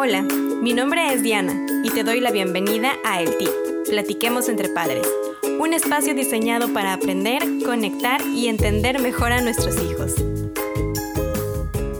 Hola, mi nombre es Diana y te doy la bienvenida a El Tip, Platiquemos entre Padres, un espacio diseñado para aprender, conectar y entender mejor a nuestros hijos.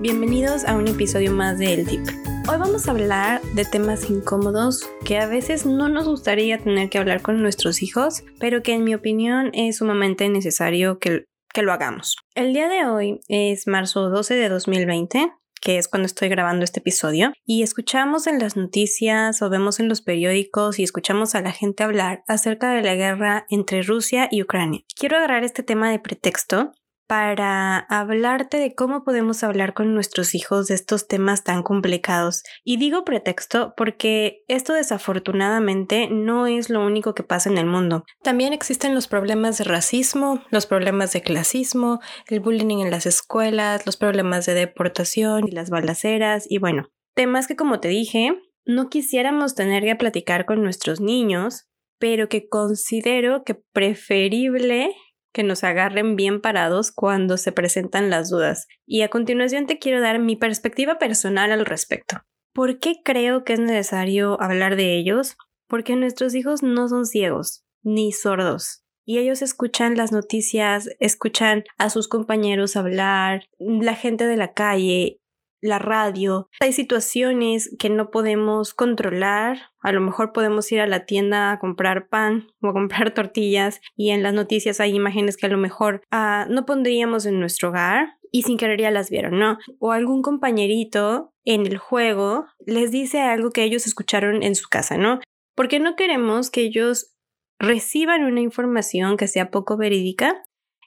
Bienvenidos a un episodio más de El Tip. Hoy vamos a hablar de temas incómodos que a veces no nos gustaría tener que hablar con nuestros hijos, pero que en mi opinión es sumamente necesario que, que lo hagamos. El día de hoy es marzo 12 de 2020 que es cuando estoy grabando este episodio, y escuchamos en las noticias o vemos en los periódicos y escuchamos a la gente hablar acerca de la guerra entre Rusia y Ucrania. Quiero agarrar este tema de pretexto para hablarte de cómo podemos hablar con nuestros hijos de estos temas tan complicados. Y digo pretexto porque esto desafortunadamente no es lo único que pasa en el mundo. También existen los problemas de racismo, los problemas de clasismo, el bullying en las escuelas, los problemas de deportación y las balaceras y bueno, temas que como te dije, no quisiéramos tener que platicar con nuestros niños, pero que considero que preferible que nos agarren bien parados cuando se presentan las dudas. Y a continuación te quiero dar mi perspectiva personal al respecto. ¿Por qué creo que es necesario hablar de ellos? Porque nuestros hijos no son ciegos ni sordos. Y ellos escuchan las noticias, escuchan a sus compañeros hablar, la gente de la calle, la radio. Hay situaciones que no podemos controlar. A lo mejor podemos ir a la tienda a comprar pan o a comprar tortillas y en las noticias hay imágenes que a lo mejor ah, no pondríamos en nuestro hogar y sin querer ya las vieron, ¿no? O algún compañerito en el juego les dice algo que ellos escucharon en su casa, ¿no? Porque no queremos que ellos reciban una información que sea poco verídica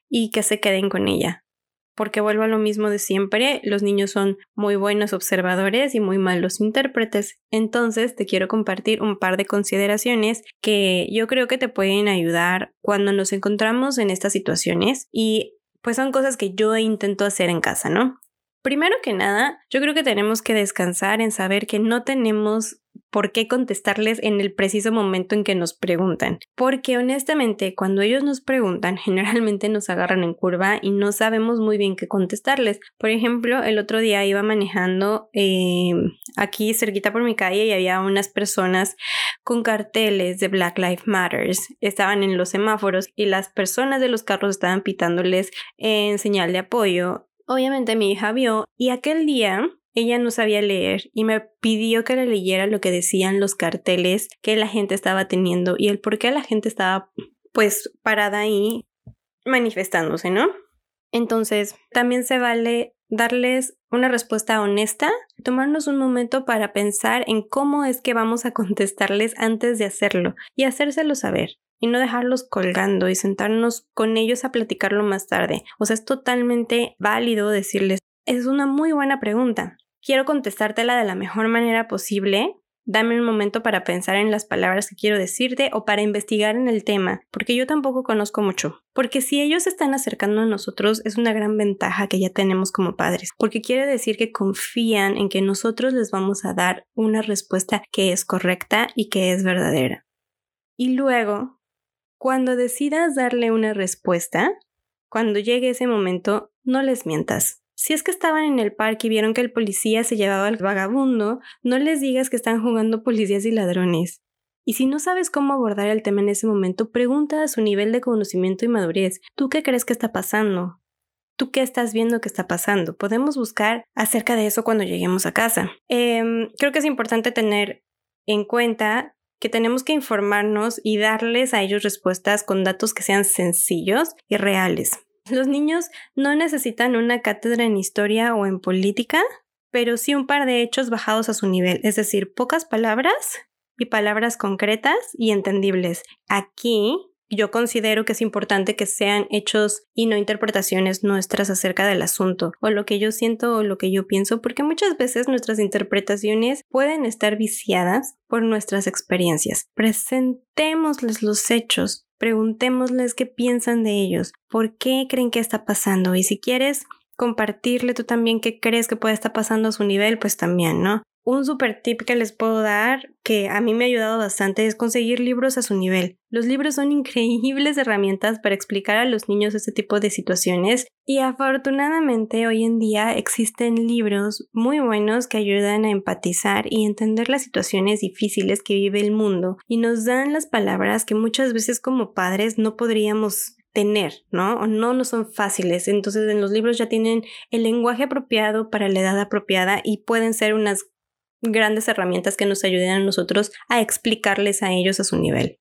y que se queden con ella porque vuelvo a lo mismo de siempre, los niños son muy buenos observadores y muy malos intérpretes. Entonces te quiero compartir un par de consideraciones que yo creo que te pueden ayudar cuando nos encontramos en estas situaciones y pues son cosas que yo intento hacer en casa, ¿no? Primero que nada, yo creo que tenemos que descansar en saber que no tenemos por qué contestarles en el preciso momento en que nos preguntan. Porque honestamente, cuando ellos nos preguntan, generalmente nos agarran en curva y no sabemos muy bien qué contestarles. Por ejemplo, el otro día iba manejando eh, aquí cerquita por mi calle y había unas personas con carteles de Black Lives Matters. Estaban en los semáforos y las personas de los carros estaban pitándoles en señal de apoyo Obviamente mi hija vio y aquel día ella no sabía leer y me pidió que le leyera lo que decían los carteles que la gente estaba teniendo y el por qué la gente estaba pues parada ahí manifestándose, ¿no? Entonces, también se vale darles una respuesta honesta, tomarnos un momento para pensar en cómo es que vamos a contestarles antes de hacerlo y hacérselo saber y no dejarlos colgando y sentarnos con ellos a platicarlo más tarde. O sea, es totalmente válido decirles, es una muy buena pregunta. Quiero contestártela de la mejor manera posible. Dame un momento para pensar en las palabras que quiero decirte o para investigar en el tema, porque yo tampoco conozco mucho. Porque si ellos se están acercando a nosotros es una gran ventaja que ya tenemos como padres, porque quiere decir que confían en que nosotros les vamos a dar una respuesta que es correcta y que es verdadera. Y luego cuando decidas darle una respuesta, cuando llegue ese momento, no les mientas. Si es que estaban en el parque y vieron que el policía se llevaba al vagabundo, no les digas que están jugando policías y ladrones. Y si no sabes cómo abordar el tema en ese momento, pregunta a su nivel de conocimiento y madurez. ¿Tú qué crees que está pasando? ¿Tú qué estás viendo que está pasando? Podemos buscar acerca de eso cuando lleguemos a casa. Em, creo que es importante tener en cuenta que tenemos que informarnos y darles a ellos respuestas con datos que sean sencillos y reales. Los niños no necesitan una cátedra en historia o en política, pero sí un par de hechos bajados a su nivel, es decir, pocas palabras y palabras concretas y entendibles. Aquí yo considero que es importante que sean hechos y no interpretaciones nuestras acerca del asunto, o lo que yo siento o lo que yo pienso, porque muchas veces nuestras interpretaciones pueden estar viciadas por nuestras experiencias. Presentémosles los hechos, preguntémosles qué piensan de ellos, por qué creen que está pasando, y si quieres compartirle tú también qué crees que puede estar pasando a su nivel, pues también, ¿no? Un super tip que les puedo dar, que a mí me ha ayudado bastante, es conseguir libros a su nivel. Los libros son increíbles herramientas para explicar a los niños este tipo de situaciones y afortunadamente hoy en día existen libros muy buenos que ayudan a empatizar y entender las situaciones difíciles que vive el mundo y nos dan las palabras que muchas veces como padres no podríamos tener, ¿no? O no no son fáciles. Entonces en los libros ya tienen el lenguaje apropiado para la edad apropiada y pueden ser unas grandes herramientas que nos ayuden a nosotros a explicarles a ellos a su nivel.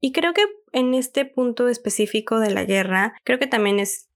Y creo que en este punto específico de la guerra, creo que también es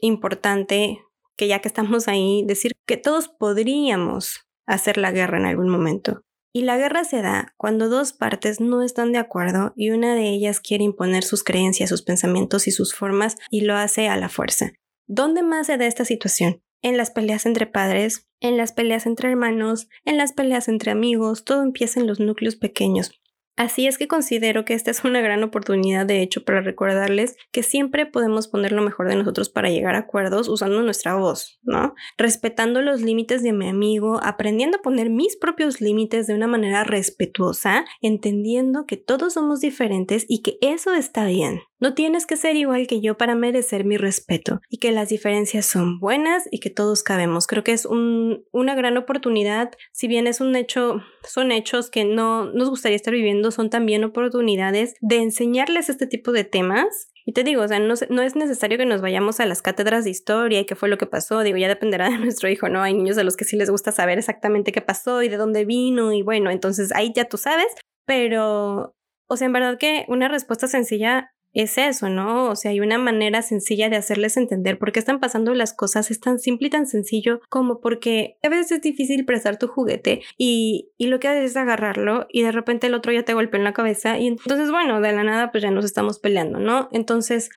importante que ya que estamos ahí, decir que todos podríamos hacer la guerra en algún momento. Y la guerra se da cuando dos partes no están de acuerdo y una de ellas quiere imponer sus creencias, sus pensamientos y sus formas y lo hace a la fuerza. ¿Dónde más se da esta situación? En las peleas entre padres, en las peleas entre hermanos, en las peleas entre amigos, todo empieza en los núcleos pequeños. Así es que considero que esta es una gran oportunidad, de hecho, para recordarles que siempre podemos poner lo mejor de nosotros para llegar a acuerdos usando nuestra voz, ¿no? Respetando los límites de mi amigo, aprendiendo a poner mis propios límites de una manera respetuosa, entendiendo que todos somos diferentes y que eso está bien. No tienes que ser igual que yo para merecer mi respeto y que las diferencias son buenas y que todos cabemos. Creo que es una gran oportunidad, si bien es un hecho, son hechos que no nos gustaría estar viviendo, son también oportunidades de enseñarles este tipo de temas y te digo, o sea, no, no, es necesario que nos vayamos a las cátedras de historia y qué fue lo que pasó. Digo, ya dependerá de nuestro hijo, ¿no? Hay niños a los que sí les gusta saber exactamente qué pasó y de dónde vino y bueno, entonces ahí ya tú sabes. Pero, o sea, en verdad que una respuesta sencilla es eso, ¿no? O sea, hay una manera sencilla de hacerles entender por qué están pasando las cosas. Es tan simple y tan sencillo como porque a veces es difícil prestar tu juguete y, y lo que haces es agarrarlo y de repente el otro ya te golpea en la cabeza y entonces, bueno, de la nada pues ya nos estamos peleando, ¿no? Entonces,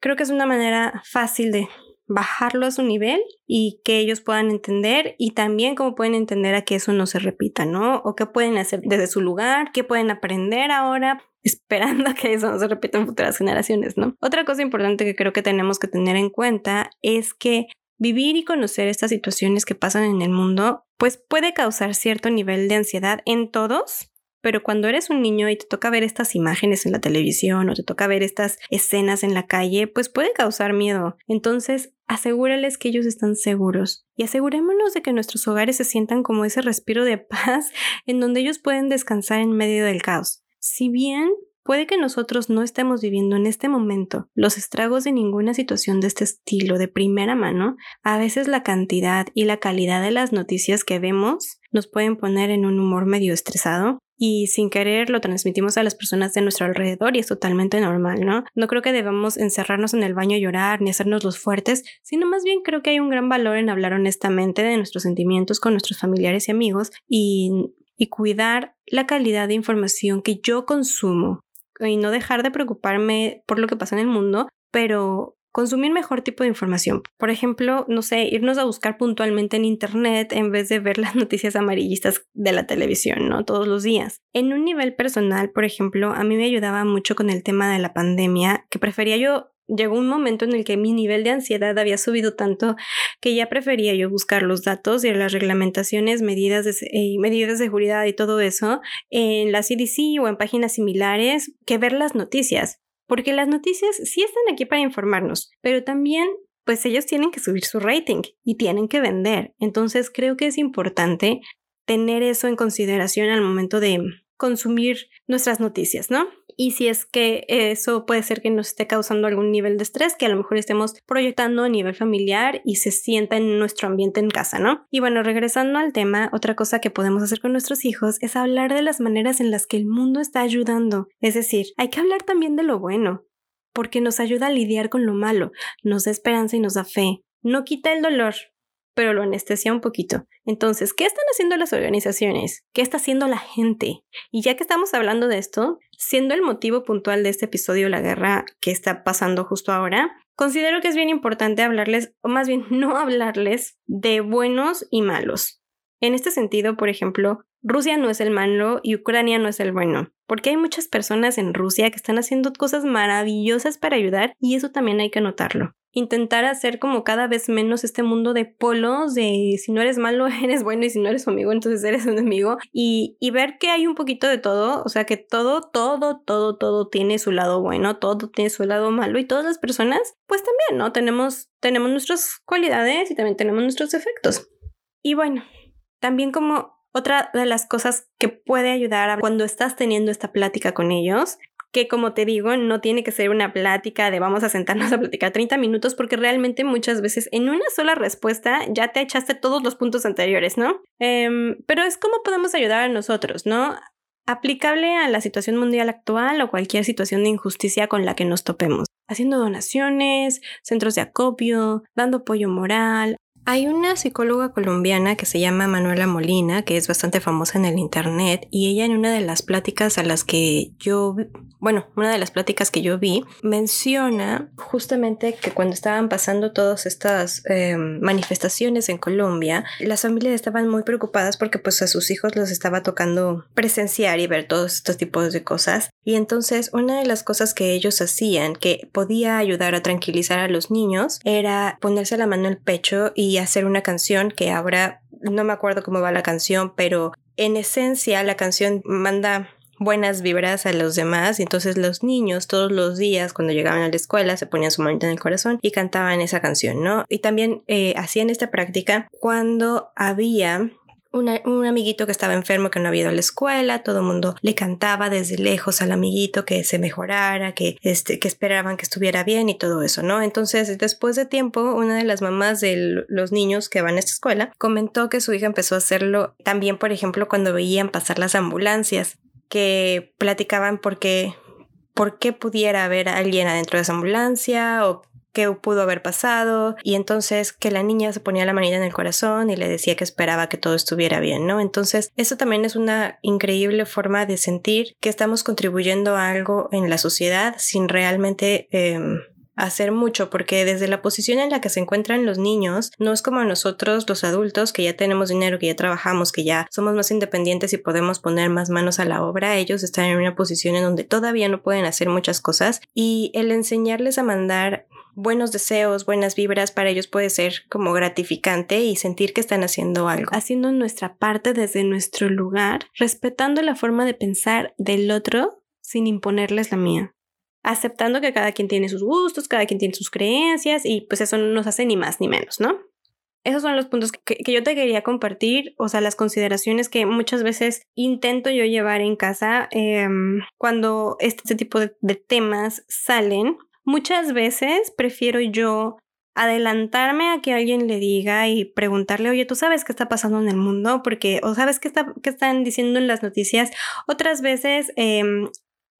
creo que es una manera fácil de bajarlo a su nivel y que ellos puedan entender y también cómo pueden entender a que eso no se repita, ¿no? O qué pueden hacer desde su lugar, qué pueden aprender ahora esperando a que eso no se repita en futuras generaciones, ¿no? Otra cosa importante que creo que tenemos que tener en cuenta es que vivir y conocer estas situaciones que pasan en el mundo, pues puede causar cierto nivel de ansiedad en todos, pero cuando eres un niño y te toca ver estas imágenes en la televisión o te toca ver estas escenas en la calle, pues puede causar miedo. Entonces, asegúrales que ellos están seguros y asegurémonos de que nuestros hogares se sientan como ese respiro de paz en donde ellos pueden descansar en medio del caos. Si bien puede que nosotros no estemos viviendo en este momento los estragos de ninguna situación de este estilo de primera mano, a veces la cantidad y la calidad de las noticias que vemos nos pueden poner en un humor medio estresado y sin querer lo transmitimos a las personas de nuestro alrededor y es totalmente normal, ¿no? No creo que debamos encerrarnos en el baño a llorar ni hacernos los fuertes, sino más bien creo que hay un gran valor en hablar honestamente de nuestros sentimientos con nuestros familiares y amigos y y cuidar la calidad de información que yo consumo y no dejar de preocuparme por lo que pasa en el mundo, pero consumir mejor tipo de información. Por ejemplo, no sé, irnos a buscar puntualmente en Internet en vez de ver las noticias amarillistas de la televisión, ¿no? Todos los días. En un nivel personal, por ejemplo, a mí me ayudaba mucho con el tema de la pandemia, que prefería yo llegó un momento en el que mi nivel de ansiedad había subido tanto que ya prefería yo buscar los datos y las reglamentaciones, medidas de, medidas de seguridad y todo eso en la CDC o en páginas similares que ver las noticias. Porque las noticias sí están aquí para informarnos, pero también pues ellos tienen que subir su rating y tienen que vender. Entonces creo que es importante tener eso en consideración al momento de consumir nuestras noticias, ¿no? Y si es que eso puede ser que nos esté causando algún nivel de estrés que a lo mejor estemos proyectando a nivel familiar y se sienta en nuestro ambiente en casa, ¿no? Y bueno, regresando al tema, otra cosa que podemos hacer con nuestros hijos es hablar de las maneras en las que el mundo está ayudando. Es decir, hay que hablar también de lo bueno, porque nos ayuda a lidiar con lo malo, nos da esperanza y nos da fe. No quita el dolor, pero lo anestesia un poquito. Entonces, ¿qué están haciendo las organizaciones? ¿Qué está haciendo la gente? Y ya que estamos hablando de esto, siendo el motivo puntual de este episodio la guerra que está pasando justo ahora, considero que es bien importante hablarles, o más bien no hablarles, de buenos y malos. En este sentido, por ejemplo, Rusia no es el malo y Ucrania no es el bueno, porque hay muchas personas en Rusia que están haciendo cosas maravillosas para ayudar y eso también hay que notarlo. intentar hacer como cada vez menos este mundo de polos, de si no eres malo, eres bueno y si no eres amigo, entonces eres un enemigo. Y, y ver que hay un poquito de todo, o sea, que todo, todo, todo, todo tiene su lado bueno, todo tiene su lado malo y todas las personas, pues también, ¿no? Tenemos, tenemos nuestras cualidades y también tenemos nuestros defectos. Y bueno, también como otra de las cosas que puede ayudar cuando estás teniendo esta plática con ellos que como te digo, no tiene que ser una plática de vamos a sentarnos a platicar 30 minutos porque realmente muchas veces en una sola respuesta ya te echaste todos los puntos anteriores, ¿no? Em, pero es como podemos ayudar a nosotros, ¿no? Aplicable a la situación mundial actual o cualquier situación de injusticia con la que nos topemos. Haciendo donaciones, centros de acopio, dando apoyo moral, hay una psicóloga colombiana que se llama Manuela Molina, que es bastante famosa en el internet, y ella en una de las pláticas a las que yo, bueno, una de las pláticas que yo vi, menciona justamente que cuando estaban pasando todas estas em, manifestaciones en Colombia, las familias estaban muy preocupadas porque pues a sus hijos los estaba tocando presenciar y ver todos estos tipos de cosas. Y entonces una de las cosas que ellos hacían que podía ayudar a tranquilizar a los niños era ponerse la mano el pecho y hacer una canción que ahora no me acuerdo cómo va la canción, pero en esencia la canción manda buenas vibras a los demás y entonces los niños todos los días cuando llegaban a la escuela se ponían su manita en el corazón y cantaban esa canción, ¿no? Y también eh, hacían esta práctica cuando había un amiguito que estaba enfermo que no había ido a la escuela, todo el mundo le cantaba desde lejos al amiguito que se mejorara, que, este, que esperaban que estuviera bien y todo eso, ¿no? Entonces, después de tiempo, una de las mamás de los niños que van a esta escuela comentó que su hija empezó a hacerlo también, por ejemplo, cuando veían pasar las ambulancias, que platicaban por qué por qué pudiera haber alguien adentro de esa ambulancia o pudo haber pasado y entonces que la niña se ponía la manita en el corazón y le decía que esperaba que todo estuviera bien, ¿no? Entonces eso también es una increíble forma de sentir que estamos contribuyendo a algo en la sociedad sin realmente... Em, hacer mucho porque desde la posición en la que se encuentran los niños no es como nosotros los adultos que ya tenemos dinero, que ya trabajamos, que ya somos más independientes y podemos poner más manos a la obra, ellos están en una posición en donde todavía no pueden hacer muchas cosas y el enseñarles a mandar buenos deseos, buenas vibras, para ellos puede ser como gratificante y sentir que están haciendo algo. Haciendo nuestra parte desde nuestro lugar, respetando la forma de pensar del otro sin imponerles la mía. Aceptando que cada quien tiene sus gustos, cada quien tiene sus creencias y pues eso no nos hace ni más ni menos, ¿no? Esos son los puntos que, yo te quería compartir, o sea, las consideraciones que muchas veces intento yo llevar en casa em, cuando este tipo de temas salen Muchas veces prefiero yo adelantarme a que alguien le diga y preguntarle, oye, ¿tú sabes qué está pasando en el mundo? Porque, o sabes qué, está, qué están diciendo en las noticias. Otras veces em,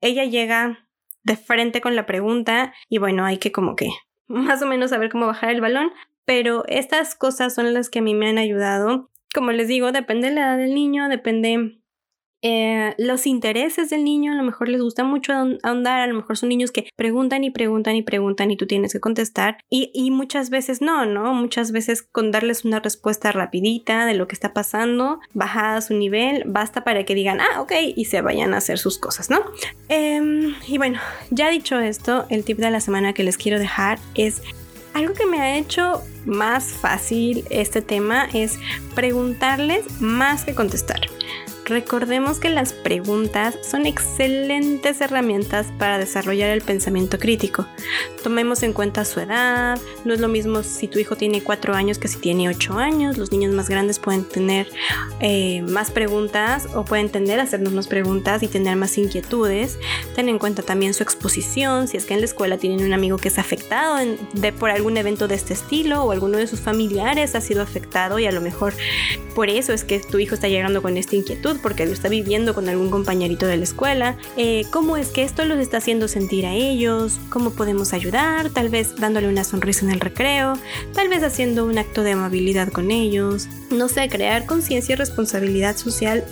ella llega de frente con la pregunta y bueno, hay que como que más o menos saber cómo bajar el balón, pero estas cosas son las que a mí me han ayudado. Como les digo, depende de la edad del niño, depende eh, los intereses del niño, a lo mejor les gusta mucho ahondar, a lo mejor son niños que preguntan y preguntan y preguntan y tú tienes que contestar y, muchas veces no, ¿no? Muchas veces con darles una respuesta rapidita de lo que está pasando, bajada su nivel, basta para que digan, ah, ok, y se vayan a hacer sus cosas, ¿no? Em, y bueno, ya dicho esto, el tip de la semana que les quiero dejar es algo que me ha hecho más fácil este tema es preguntarles más que contestar. Recordemos que las preguntas son excelentes herramientas para desarrollar el pensamiento crítico. Tomemos en cuenta su edad, no es lo mismo si tu hijo tiene 4 años que si tiene 8 años, los niños más grandes pueden tener eh, más preguntas o pueden tender a hacernos más preguntas y tener más inquietudes. Ten en cuenta también su exposición, si es que en la escuela tienen un amigo que es afectado de, por algún evento de este estilo o alguno de sus familiares ha sido afectado y a lo mejor por eso es que tu hijo está llegando con esta inquietud porque lo está viviendo con algún compañerito de la escuela, eh, cómo es que esto los está haciendo sentir a ellos, cómo podemos ayudar, tal vez dándole una sonrisa en el recreo, tal vez haciendo un acto de amabilidad con ellos, no sé, crear conciencia y responsabilidad social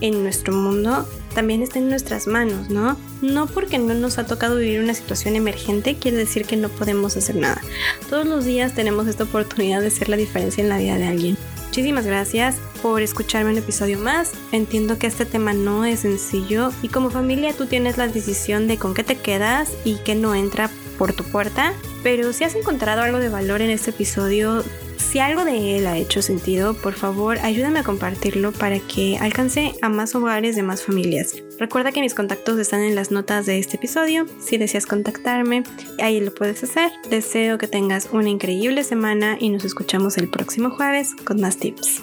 en nuestro mundo también está en nuestras manos, ¿no? No porque no nos ha tocado vivir una situación emergente quiere decir que no podemos hacer nada. Todos los días tenemos esta oportunidad de hacer la diferencia en la vida de alguien. Muchísimas gracias por escucharme un episodio más. Entiendo que este tema no es sencillo y como familia tú tienes la decisión de con qué te quedas y qué no entra por tu puerta. Pero si has encontrado algo de valor en este episodio, si algo de él ha hecho sentido, por favor ayúdame a compartirlo para que alcance a más hogares de más familias. Recuerda que mis contactos están en las notas de este episodio. Si deseas contactarme, ahí lo puedes hacer. Deseo que tengas una increíble semana y nos escuchamos el próximo jueves con más tips.